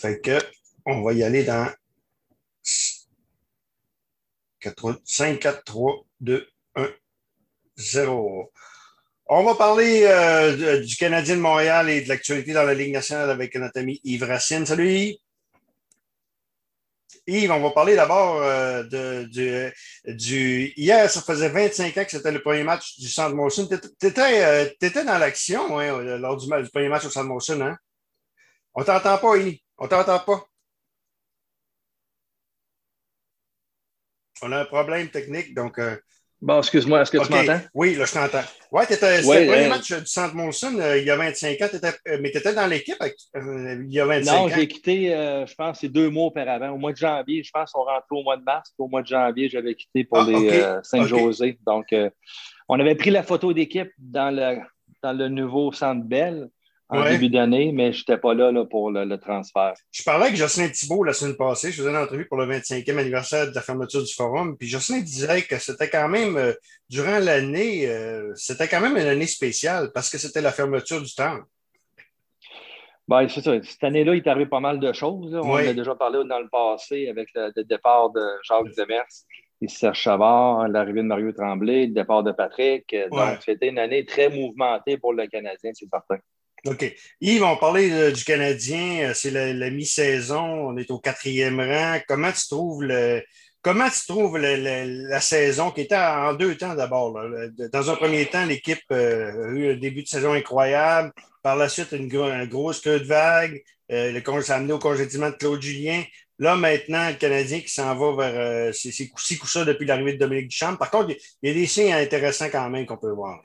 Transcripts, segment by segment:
Fait que on va y aller dans 5, 4, 3, 2, 1, 0. On va parler euh, du Canadien de Montréal et de l'actualité dans la Ligue nationale avec notre ami Yves Racine. Salut Yves. Yves, on va parler d'abord euh, de, du, Hier, ça faisait 25 ans que c'était le premier match du Centre Molson. Tu étais, dans l'action hein, lors du, premier match au Centre Molson, hein? On t'entend pas, Yves. On t'entend pas? On a un problème technique, donc. Euh, bon, excuse-moi, est-ce que tu m'entends? Oui, là, je t'entends. Ouais, c'était le premier euh, match du Centre Monson euh, il y a 25 ans, mais tu étais dans l'équipe il y a 25 ans. Non, j'ai quitté, je pense, c'est deux mois auparavant. Au mois de janvier, je pense qu'on rentrait au mois de mars. Au mois de janvier, j'avais quitté pour ah, les Saint-José. Donc, on avait pris la photo d'équipe dans le, dans le nouveau Centre Bell en début d'année, mais je n'étais pas là, là pour le, transfert. Je parlais avec Jocelyn Thibault la semaine passée. Je faisais une entrevue pour le 25e anniversaire de la fermeture du forum. Puis Jocelyn disait que c'était quand même, euh, durant l'année, euh, c'était quand même une année spéciale parce que c'était la fermeture du temps. Ben, c'est ça. Cette année-là, il est arrivé pas mal de choses. On a déjà parlé dans le passé avec le, départ de Jacques Demers et Serge Chavard, l'arrivée de Mario Tremblay, le départ de Patrick. Donc, c'était une année très mouvementée pour le Canadien, c'est certain. OK. Yves, on parlait euh, du Canadien. Euh, c'est la, mi-saison. On est au quatrième rang. Comment tu trouves le. Comment tu trouves la saison qui était en deux temps d'abord? Dans un premier temps, l'équipe euh, a eu un début de saison incroyable. Par la suite, une, grosse queue de vague. le, ça a amené au congédiement de Claude Julien. Là, maintenant, le Canadien qui s'en va vers ses coups ça depuis l'arrivée de Dominique Duchamp. Par contre, il y a des signes intéressants quand même qu'on peut voir.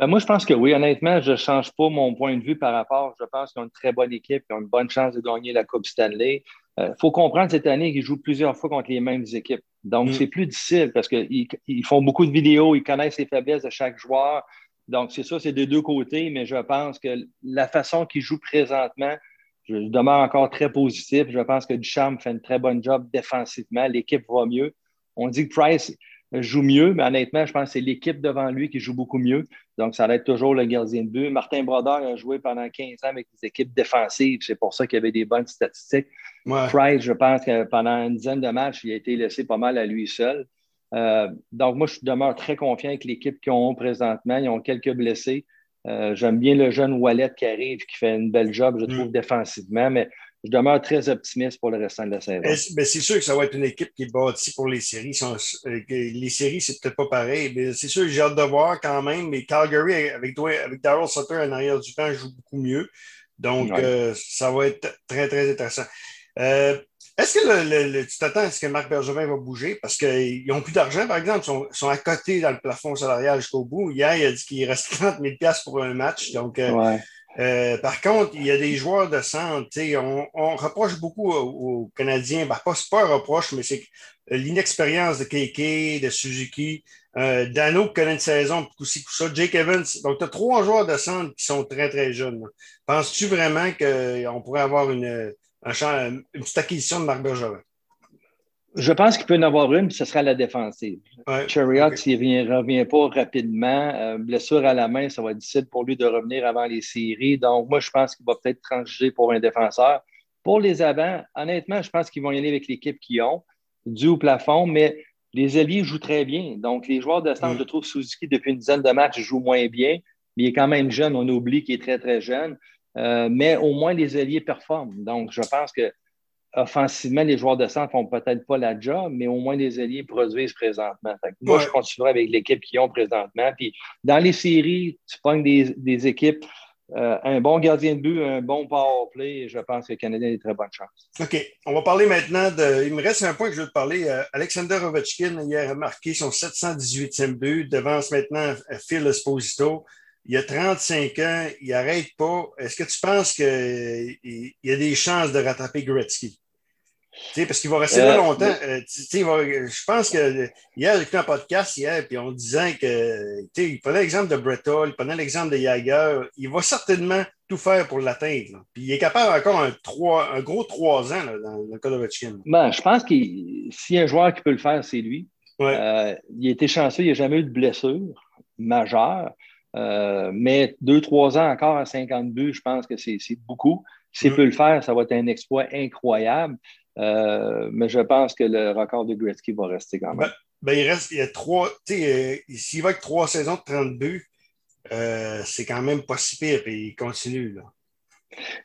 Ben, moi, je pense que oui. Honnêtement, je ne change pas mon point de vue par rapport. Je pense qu'ils ont une très bonne équipe, ils ont une bonne chance de gagner la Coupe Stanley. Il euh, faut comprendre cette année qu'ils jouent plusieurs fois contre les mêmes équipes. Donc, mm. c'est plus difficile parce qu'ils ils font beaucoup de vidéos, ils connaissent les faiblesses de chaque joueur. Donc, c'est ça, c'est de deux côtés, mais je pense que la façon qu'ils jouent présentement, je demeure encore très positif. Je pense que Duchamp fait une très bonne job défensivement. L'équipe va mieux. On dit que Price, joue mieux, mais honnêtement, je pense que c'est l'équipe devant lui qui joue beaucoup mieux. Donc, ça va être toujours le gardien de but. Martin Brodeur a joué pendant 15 ans avec des équipes défensives. C'est pour ça qu'il y avait des bonnes statistiques. Price, je pense que pendant une dizaine de matchs, il a été laissé pas mal à lui seul. Euh, donc, moi, je demeure très confiant avec l'équipe qu'ils ont présentement. Ils ont quelques blessés. Euh, j'aime bien le jeune Wallet qui arrive, qui fait une belle job, je trouve, mm. défensivement, mais je demeure très optimiste pour le restant de la saison. Mais c'est sûr que ça va être une équipe qui est bâtie pour les séries. Euh, les séries, c'est peut-être pas pareil, mais c'est sûr que j'ai hâte de voir quand même. Mais Calgary, avec, avec Daryl Sutter en arrière du banc, joue beaucoup mieux. Donc, euh, ça va être très, très intéressant. Euh, est-ce que le, tu t'attends à ce que Marc Bergevin va bouger? Parce qu'ils n'ont plus d'argent, par exemple. Ils sont, à côté dans le plafond salarial jusqu'au bout. Hier, il a dit qu'il reste 30 000 pour un match. Donc, euh, par contre, il y a des joueurs de centre. On, on reproche beaucoup aux, Canadiens, ben, pas, pas un reproche, mais c'est l'inexpérience de KK, de Suzuki. Euh, Dano qui connaît une saison, aussi ça. Jake Evans. Donc, tu as trois joueurs de centre qui sont très, très jeunes. Penses-tu vraiment qu'on pourrait avoir une, une petite acquisition de Marc Bergevin? Je pense qu'il peut en avoir une, puis ce sera la défensive. Ouais, Chariot, s'il ne revient pas rapidement, euh, blessure à la main, ça va être difficile pour lui de revenir avant les séries. Donc, moi, je pense qu'il va peut-être trancher pour un défenseur. Pour les avants, honnêtement, je pense qu'ils vont y aller avec l'équipe qu'ils ont, dû au plafond, mais les alliés jouent très bien. Donc, les joueurs de centre, je trouve Suzuki, depuis une dizaine de matchs, joue moins bien, mais il est quand même jeune. On oublie qu'il est très, très jeune. Euh, mais au moins, les alliés performent. Donc, je pense que offensivement, les joueurs de centre font peut-être pas la job, mais au moins les alliés produisent présentement. moi, je continuerai avec l'équipe qu'ils ont présentement. Puis dans les séries, tu pognes des, des équipes, euh, un bon gardien de but, un bon power play, je pense que le Canadien a de très bonnes chances. OK. On va parler maintenant de. Il me reste un point que je veux te parler. Euh, Alexander Ovechkin, hier, a marqué son 718e but, devance maintenant Phil Esposito il a 35 ans, il n'arrête pas. Est-ce que tu penses qu'il y a des chances de rattraper Gretzky? parce qu'il va rester là euh, longtemps. Euh, je pense que hier, j'ai écouté un podcast hier, puis on disait que il prenait l'exemple de Bretta, il prenait l'exemple de Jagger. Il va certainement tout faire pour l'atteindre. Puis il est capable encore un, 3, un gros 3 ans dans le cas de Ben, je pense que s'il y a un joueur qui peut le faire, c'est lui. Euh, il a été chanceux, il n'a jamais eu de blessure majeure. Mais deux, trois ans encore à 52, je pense que c'est beaucoup. S'il mm. peut le faire, ça va être un exploit incroyable. Euh, mais je pense que le record de Gretzky va rester quand même. Ben, ben il reste, il y a trois, tu sais, euh, s'il va avec trois saisons de 30 buts, euh, c'est quand même pas si pire, et il continue. Là.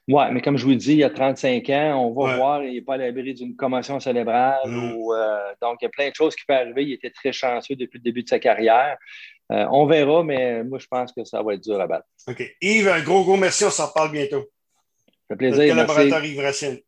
Oui, mais comme je vous dis, il y a 35 ans, on va voir, il n'est pas à l'abri d'une commotion cérébrale. Mm. Ou, donc, il y a plein de choses qui peuvent arriver. Il était très chanceux depuis le début de sa carrière. On verra, mais moi, je pense que ça va être dur à battre. OK. Yves, un gros, gros merci. On s'en reparle bientôt. Ça fait plaisir. collaborateur Yves Racine.